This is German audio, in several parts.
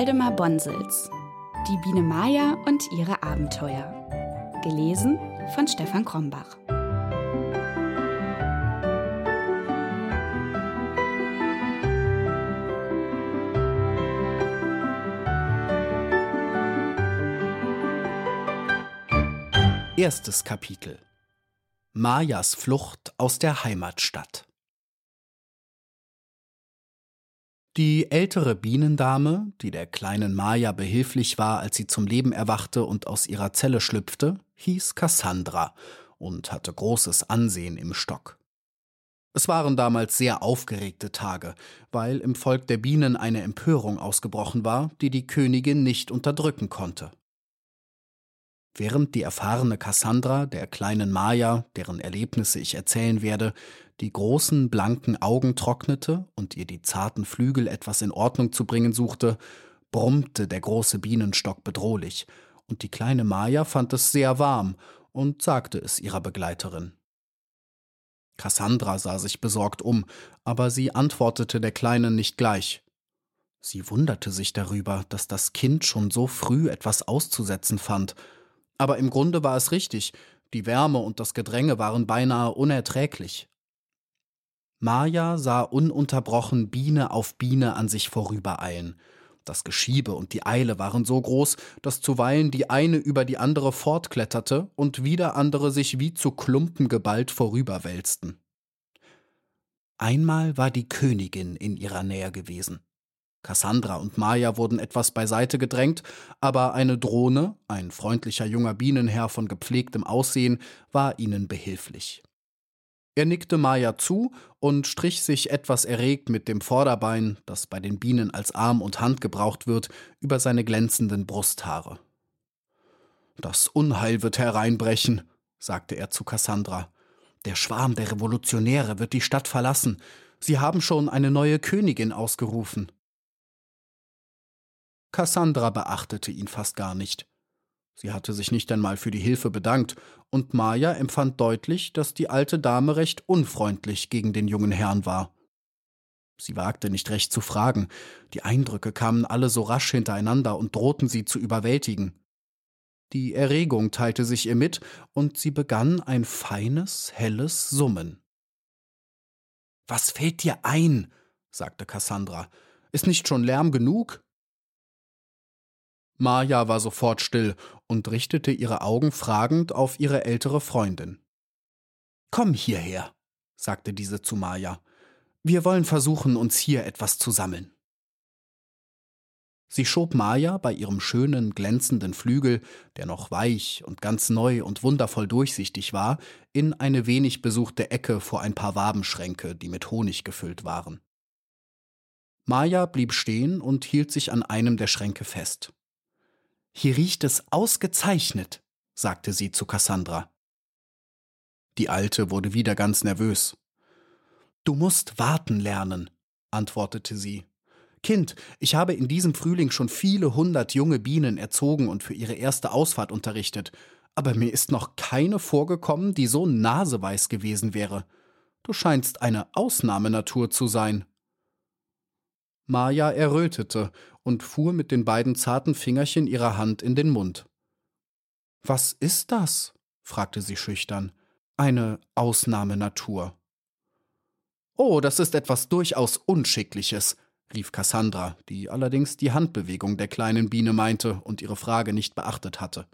Waldemar Bonsels Die Biene Maya und ihre Abenteuer. Gelesen von Stefan Krombach. Erstes Kapitel Mayas Flucht aus der Heimatstadt Die ältere Bienendame, die der kleinen Maya behilflich war, als sie zum Leben erwachte und aus ihrer Zelle schlüpfte, hieß Cassandra und hatte großes Ansehen im Stock. Es waren damals sehr aufgeregte Tage, weil im Volk der Bienen eine Empörung ausgebrochen war, die die Königin nicht unterdrücken konnte. Während die erfahrene Cassandra der kleinen Maya, deren Erlebnisse ich erzählen werde, die großen blanken Augen trocknete und ihr die zarten Flügel etwas in Ordnung zu bringen suchte, brummte der große Bienenstock bedrohlich, und die kleine Maya fand es sehr warm und sagte es ihrer Begleiterin. Cassandra sah sich besorgt um, aber sie antwortete der Kleinen nicht gleich. Sie wunderte sich darüber, dass das Kind schon so früh etwas auszusetzen fand, aber im Grunde war es richtig, die Wärme und das Gedränge waren beinahe unerträglich. Maja sah ununterbrochen Biene auf Biene an sich vorübereilen. Das Geschiebe und die Eile waren so groß, dass zuweilen die eine über die andere fortkletterte und wieder andere sich wie zu Klumpen geballt vorüberwälzten. Einmal war die Königin in ihrer Nähe gewesen. Cassandra und Maya wurden etwas beiseite gedrängt, aber eine Drohne, ein freundlicher junger Bienenherr von gepflegtem Aussehen, war ihnen behilflich. Er nickte Maya zu und strich sich etwas erregt mit dem Vorderbein, das bei den Bienen als Arm und Hand gebraucht wird, über seine glänzenden Brusthaare. Das Unheil wird hereinbrechen, sagte er zu Cassandra. Der Schwarm der Revolutionäre wird die Stadt verlassen. Sie haben schon eine neue Königin ausgerufen. Cassandra beachtete ihn fast gar nicht. Sie hatte sich nicht einmal für die Hilfe bedankt, und Maya empfand deutlich, dass die alte Dame recht unfreundlich gegen den jungen Herrn war. Sie wagte nicht recht zu fragen, die Eindrücke kamen alle so rasch hintereinander und drohten sie zu überwältigen. Die Erregung teilte sich ihr mit, und sie begann ein feines, helles Summen. Was fällt dir ein? sagte Cassandra. Ist nicht schon Lärm genug? Maja war sofort still und richtete ihre Augen fragend auf ihre ältere Freundin. Komm hierher, sagte diese zu Maja. Wir wollen versuchen, uns hier etwas zu sammeln. Sie schob Maja bei ihrem schönen, glänzenden Flügel, der noch weich und ganz neu und wundervoll durchsichtig war, in eine wenig besuchte Ecke vor ein paar Wabenschränke, die mit Honig gefüllt waren. Maja blieb stehen und hielt sich an einem der Schränke fest. Hier riecht es ausgezeichnet, sagte sie zu Cassandra. Die Alte wurde wieder ganz nervös. Du musst warten lernen, antwortete sie. Kind, ich habe in diesem Frühling schon viele hundert junge Bienen erzogen und für ihre erste Ausfahrt unterrichtet, aber mir ist noch keine vorgekommen, die so naseweiß gewesen wäre. Du scheinst eine Ausnahmenatur zu sein. Maja errötete und fuhr mit den beiden zarten Fingerchen ihrer Hand in den Mund. Was ist das? fragte sie schüchtern. Eine Ausnahmenatur. Oh, das ist etwas durchaus Unschickliches, rief Cassandra, die allerdings die Handbewegung der kleinen Biene meinte und ihre Frage nicht beachtet hatte.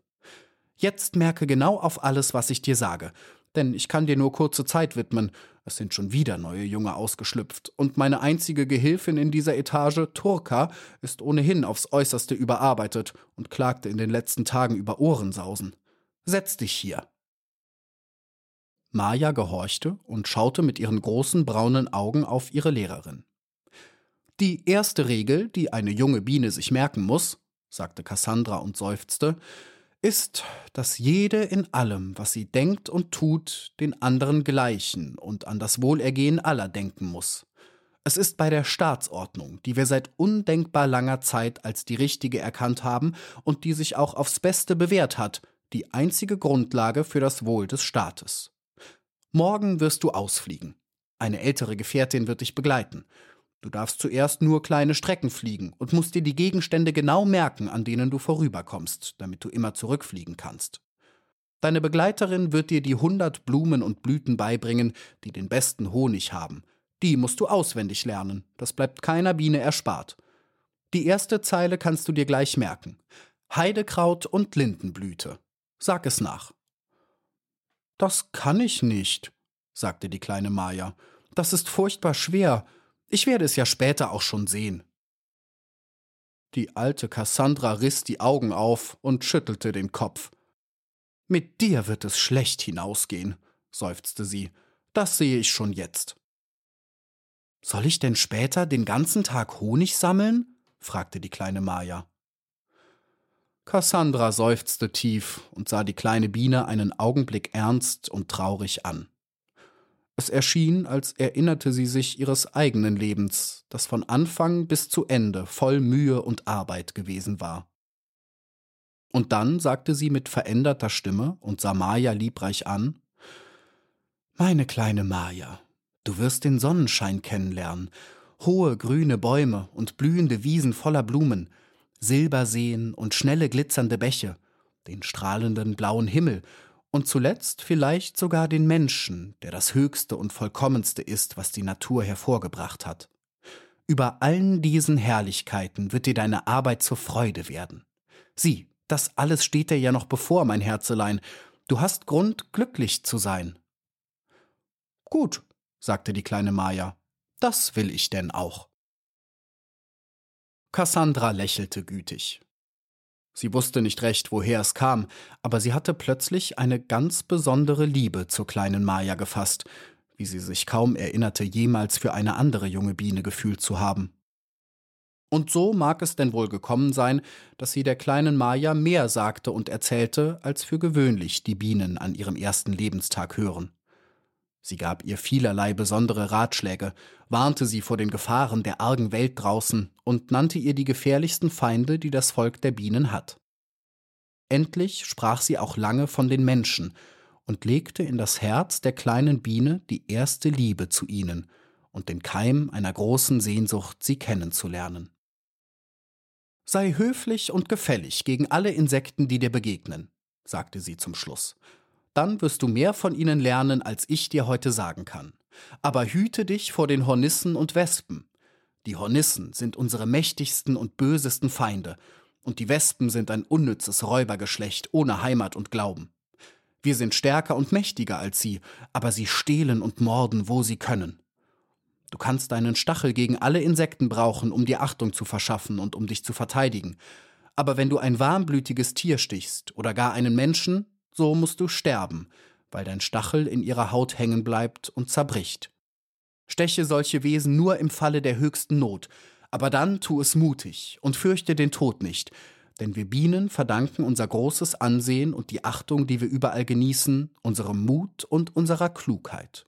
Jetzt merke genau auf alles, was ich dir sage, denn ich kann dir nur kurze Zeit widmen, es sind schon wieder neue Junge ausgeschlüpft, und meine einzige Gehilfin in dieser Etage, Turka, ist ohnehin aufs äußerste überarbeitet und klagte in den letzten Tagen über Ohrensausen. Setz dich hier. Maja gehorchte und schaute mit ihren großen braunen Augen auf ihre Lehrerin. Die erste Regel, die eine junge Biene sich merken muss, sagte Cassandra und seufzte, ist, dass jede in allem, was sie denkt und tut, den anderen gleichen und an das Wohlergehen aller denken muss. Es ist bei der Staatsordnung, die wir seit undenkbar langer Zeit als die richtige erkannt haben und die sich auch aufs Beste bewährt hat, die einzige Grundlage für das Wohl des Staates. Morgen wirst du ausfliegen. Eine ältere Gefährtin wird dich begleiten. Du darfst zuerst nur kleine Strecken fliegen und musst dir die Gegenstände genau merken, an denen du vorüberkommst, damit du immer zurückfliegen kannst. Deine Begleiterin wird dir die hundert Blumen und Blüten beibringen, die den besten Honig haben. Die musst du auswendig lernen, das bleibt keiner Biene erspart. Die erste Zeile kannst du dir gleich merken. Heidekraut und Lindenblüte. Sag es nach. Das kann ich nicht, sagte die kleine Maja. Das ist furchtbar schwer. Ich werde es ja später auch schon sehen. Die alte Cassandra riss die Augen auf und schüttelte den Kopf. Mit dir wird es schlecht hinausgehen, seufzte sie. Das sehe ich schon jetzt. Soll ich denn später den ganzen Tag Honig sammeln? fragte die kleine Maja. Cassandra seufzte tief und sah die kleine Biene einen Augenblick ernst und traurig an. Es erschien, als erinnerte sie sich ihres eigenen Lebens, das von Anfang bis zu Ende voll Mühe und Arbeit gewesen war. Und dann sagte sie mit veränderter Stimme und sah Maja liebreich an Meine kleine Maja, du wirst den Sonnenschein kennenlernen, hohe grüne Bäume und blühende Wiesen voller Blumen, Silberseen und schnelle glitzernde Bäche, den strahlenden blauen Himmel und zuletzt vielleicht sogar den Menschen, der das Höchste und Vollkommenste ist, was die Natur hervorgebracht hat. Über allen diesen Herrlichkeiten wird dir deine Arbeit zur Freude werden. Sieh, das alles steht dir ja noch bevor, mein Herzelein. Du hast Grund, glücklich zu sein. Gut, sagte die kleine Maja, das will ich denn auch. Cassandra lächelte gütig. Sie wusste nicht recht, woher es kam, aber sie hatte plötzlich eine ganz besondere Liebe zur kleinen Maja gefasst, wie sie sich kaum erinnerte, jemals für eine andere junge Biene gefühlt zu haben. Und so mag es denn wohl gekommen sein, dass sie der kleinen Maja mehr sagte und erzählte, als für gewöhnlich die Bienen an ihrem ersten Lebenstag hören. Sie gab ihr vielerlei besondere Ratschläge, warnte sie vor den Gefahren der argen Welt draußen und nannte ihr die gefährlichsten Feinde, die das Volk der Bienen hat. Endlich sprach sie auch lange von den Menschen und legte in das Herz der kleinen Biene die erste Liebe zu ihnen und den Keim einer großen Sehnsucht, sie kennenzulernen. Sei höflich und gefällig gegen alle Insekten, die dir begegnen, sagte sie zum Schluss, dann wirst du mehr von ihnen lernen, als ich dir heute sagen kann. Aber hüte dich vor den Hornissen und Wespen. Die Hornissen sind unsere mächtigsten und bösesten Feinde, und die Wespen sind ein unnützes Räubergeschlecht ohne Heimat und Glauben. Wir sind stärker und mächtiger als sie, aber sie stehlen und morden, wo sie können. Du kannst deinen Stachel gegen alle Insekten brauchen, um dir Achtung zu verschaffen und um dich zu verteidigen. Aber wenn du ein warmblütiges Tier stichst oder gar einen Menschen, so musst du sterben, weil dein Stachel in ihrer Haut hängen bleibt und zerbricht. Steche solche Wesen nur im Falle der höchsten Not, aber dann tu es mutig und fürchte den Tod nicht, denn wir Bienen verdanken unser großes Ansehen und die Achtung, die wir überall genießen, unserem Mut und unserer Klugheit.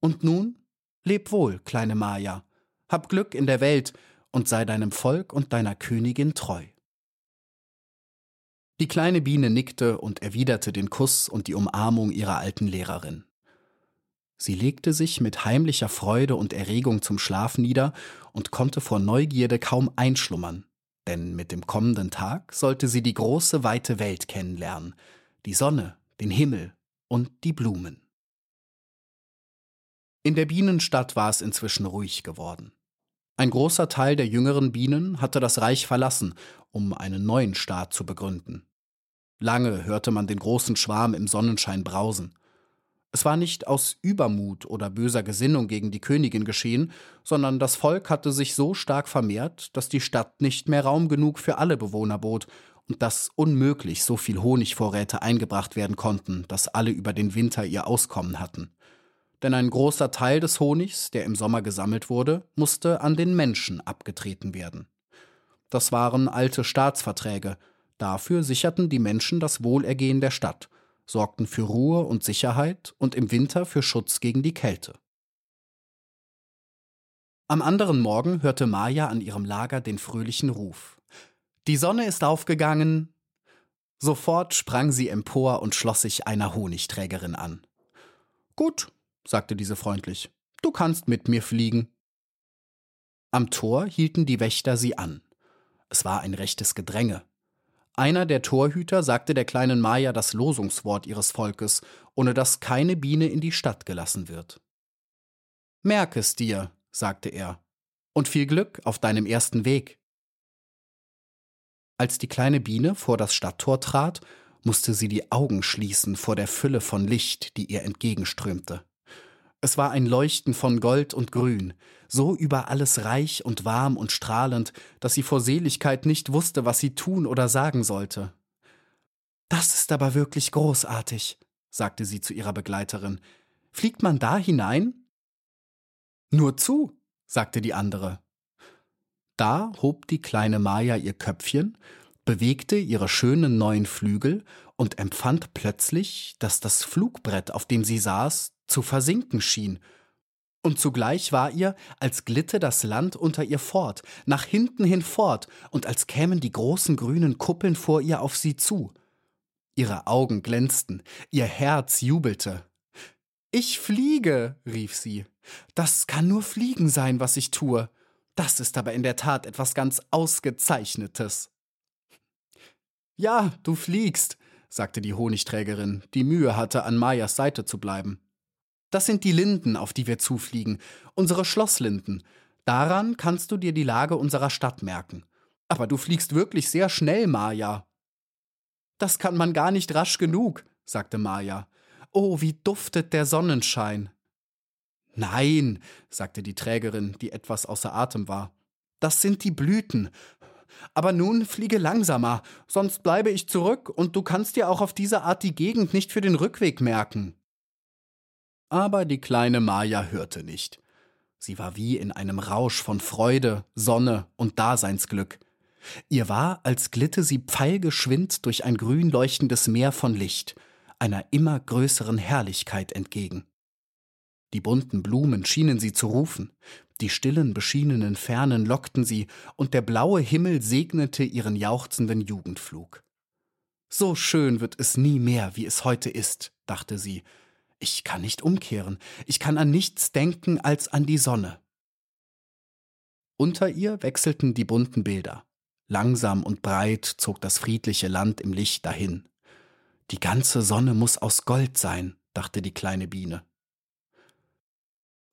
Und nun, leb wohl, kleine Maja, hab Glück in der Welt und sei deinem Volk und deiner Königin treu. Die kleine Biene nickte und erwiderte den Kuss und die Umarmung ihrer alten Lehrerin. Sie legte sich mit heimlicher Freude und Erregung zum Schlaf nieder und konnte vor Neugierde kaum einschlummern, denn mit dem kommenden Tag sollte sie die große weite Welt kennenlernen, die Sonne, den Himmel und die Blumen. In der Bienenstadt war es inzwischen ruhig geworden. Ein großer Teil der jüngeren Bienen hatte das Reich verlassen, um einen neuen Staat zu begründen. Lange hörte man den großen Schwarm im Sonnenschein brausen. Es war nicht aus Übermut oder böser Gesinnung gegen die Königin geschehen, sondern das Volk hatte sich so stark vermehrt, dass die Stadt nicht mehr Raum genug für alle Bewohner bot, und dass unmöglich so viel Honigvorräte eingebracht werden konnten, dass alle über den Winter ihr Auskommen hatten. Denn ein großer Teil des Honigs, der im Sommer gesammelt wurde, musste an den Menschen abgetreten werden. Das waren alte Staatsverträge, dafür sicherten die Menschen das Wohlergehen der Stadt, sorgten für Ruhe und Sicherheit und im Winter für Schutz gegen die Kälte. Am anderen Morgen hörte Maja an ihrem Lager den fröhlichen Ruf. Die Sonne ist aufgegangen. Sofort sprang sie empor und schloss sich einer Honigträgerin an. Gut, sagte diese freundlich, du kannst mit mir fliegen. Am Tor hielten die Wächter sie an. Es war ein rechtes Gedränge. Einer der Torhüter sagte der kleinen Maya das Losungswort ihres Volkes, ohne dass keine Biene in die Stadt gelassen wird. Merk es dir, sagte er, und viel Glück auf deinem ersten Weg. Als die kleine Biene vor das Stadttor trat, musste sie die Augen schließen vor der Fülle von Licht, die ihr entgegenströmte. Es war ein Leuchten von Gold und Grün, so über alles reich und warm und strahlend, dass sie vor Seligkeit nicht wusste, was sie tun oder sagen sollte. Das ist aber wirklich großartig, sagte sie zu ihrer Begleiterin. Fliegt man da hinein? Nur zu, sagte die andere. Da hob die kleine Maja ihr Köpfchen, bewegte ihre schönen neuen Flügel und empfand plötzlich, dass das Flugbrett, auf dem sie saß, zu versinken schien. Und zugleich war ihr, als glitte das Land unter ihr fort, nach hinten hin fort, und als kämen die großen grünen Kuppeln vor ihr auf sie zu. Ihre Augen glänzten, ihr Herz jubelte. Ich fliege, rief sie. Das kann nur Fliegen sein, was ich tue. Das ist aber in der Tat etwas ganz Ausgezeichnetes. Ja, du fliegst, sagte die Honigträgerin, die Mühe hatte, an Mayas Seite zu bleiben. Das sind die Linden, auf die wir zufliegen, unsere Schlosslinden. Daran kannst du dir die Lage unserer Stadt merken. Aber du fliegst wirklich sehr schnell, Maja. Das kann man gar nicht rasch genug, sagte Maja. Oh, wie duftet der Sonnenschein. Nein, sagte die Trägerin, die etwas außer Atem war. Das sind die Blüten. Aber nun fliege langsamer, sonst bleibe ich zurück und du kannst dir auch auf diese Art die Gegend nicht für den Rückweg merken. Aber die kleine Maja hörte nicht. Sie war wie in einem Rausch von Freude, Sonne und Daseinsglück. Ihr war, als glitte sie pfeilgeschwind durch ein grün leuchtendes Meer von Licht, einer immer größeren Herrlichkeit entgegen. Die bunten Blumen schienen sie zu rufen, die stillen, beschienenen Fernen lockten sie, und der blaue Himmel segnete ihren jauchzenden Jugendflug. So schön wird es nie mehr, wie es heute ist, dachte sie, ich kann nicht umkehren, ich kann an nichts denken als an die Sonne. Unter ihr wechselten die bunten Bilder. Langsam und breit zog das friedliche Land im Licht dahin. Die ganze Sonne muss aus Gold sein, dachte die kleine Biene.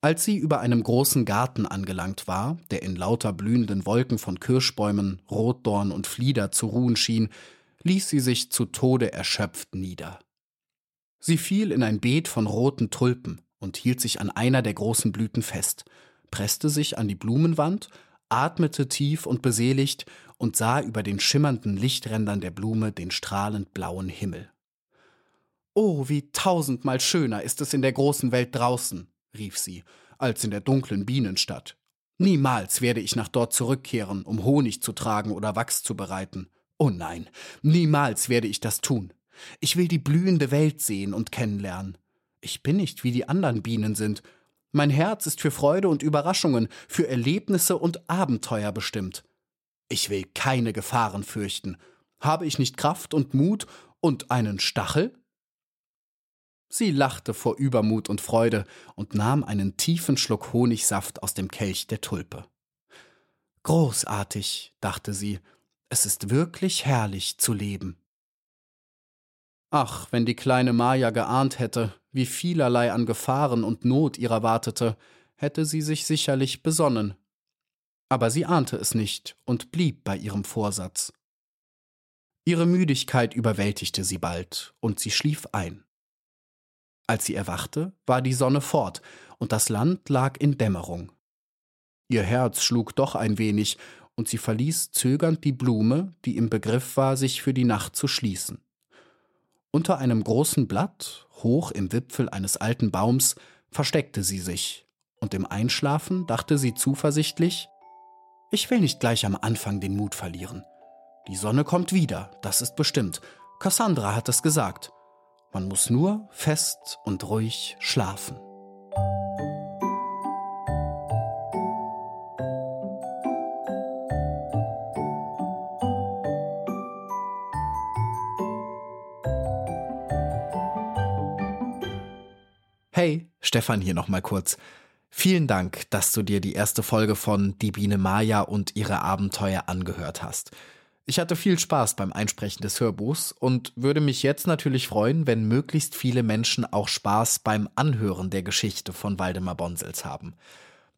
Als sie über einem großen Garten angelangt war, der in lauter blühenden Wolken von Kirschbäumen, Rotdorn und Flieder zu ruhen schien, ließ sie sich zu Tode erschöpft nieder. Sie fiel in ein Beet von roten Tulpen und hielt sich an einer der großen Blüten fest, presste sich an die Blumenwand, atmete tief und beseligt und sah über den schimmernden Lichträndern der Blume den strahlend blauen Himmel. Oh, wie tausendmal schöner ist es in der großen Welt draußen, rief sie, als in der dunklen Bienenstadt. Niemals werde ich nach dort zurückkehren, um Honig zu tragen oder Wachs zu bereiten. Oh nein, niemals werde ich das tun. Ich will die blühende Welt sehen und kennenlernen. Ich bin nicht wie die anderen Bienen sind. Mein Herz ist für Freude und Überraschungen, für Erlebnisse und Abenteuer bestimmt. Ich will keine Gefahren fürchten. Habe ich nicht Kraft und Mut und einen Stachel? Sie lachte vor Übermut und Freude und nahm einen tiefen Schluck Honigsaft aus dem Kelch der Tulpe. Großartig, dachte sie, es ist wirklich herrlich zu leben. Ach, wenn die kleine Maja geahnt hätte, wie vielerlei an Gefahren und Not ihrer wartete, hätte sie sich sicherlich besonnen. Aber sie ahnte es nicht und blieb bei ihrem Vorsatz. Ihre Müdigkeit überwältigte sie bald, und sie schlief ein. Als sie erwachte, war die Sonne fort, und das Land lag in Dämmerung. Ihr Herz schlug doch ein wenig, und sie verließ zögernd die Blume, die im Begriff war, sich für die Nacht zu schließen. Unter einem großen Blatt, hoch im Wipfel eines alten Baums, versteckte sie sich, und im Einschlafen dachte sie zuversichtlich Ich will nicht gleich am Anfang den Mut verlieren. Die Sonne kommt wieder, das ist bestimmt. Cassandra hat es gesagt. Man muss nur fest und ruhig schlafen. Hey, Stefan hier nochmal kurz. Vielen Dank, dass du dir die erste Folge von Die Biene Maya und ihre Abenteuer angehört hast. Ich hatte viel Spaß beim Einsprechen des Hörbuchs und würde mich jetzt natürlich freuen, wenn möglichst viele Menschen auch Spaß beim Anhören der Geschichte von Waldemar Bonsels haben.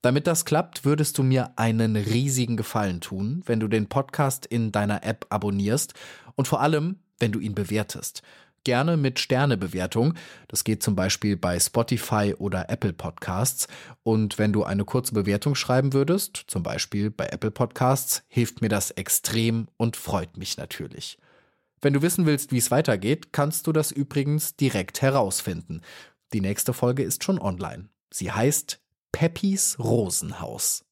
Damit das klappt, würdest du mir einen riesigen Gefallen tun, wenn du den Podcast in deiner App abonnierst und vor allem, wenn du ihn bewertest gerne mit Sternebewertung. Das geht zum Beispiel bei Spotify oder Apple Podcasts. Und wenn du eine kurze Bewertung schreiben würdest, zum Beispiel bei Apple Podcasts, hilft mir das extrem und freut mich natürlich. Wenn du wissen willst, wie es weitergeht, kannst du das übrigens direkt herausfinden. Die nächste Folge ist schon online. Sie heißt Peppis Rosenhaus.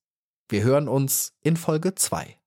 Wir hören uns in Folge 2.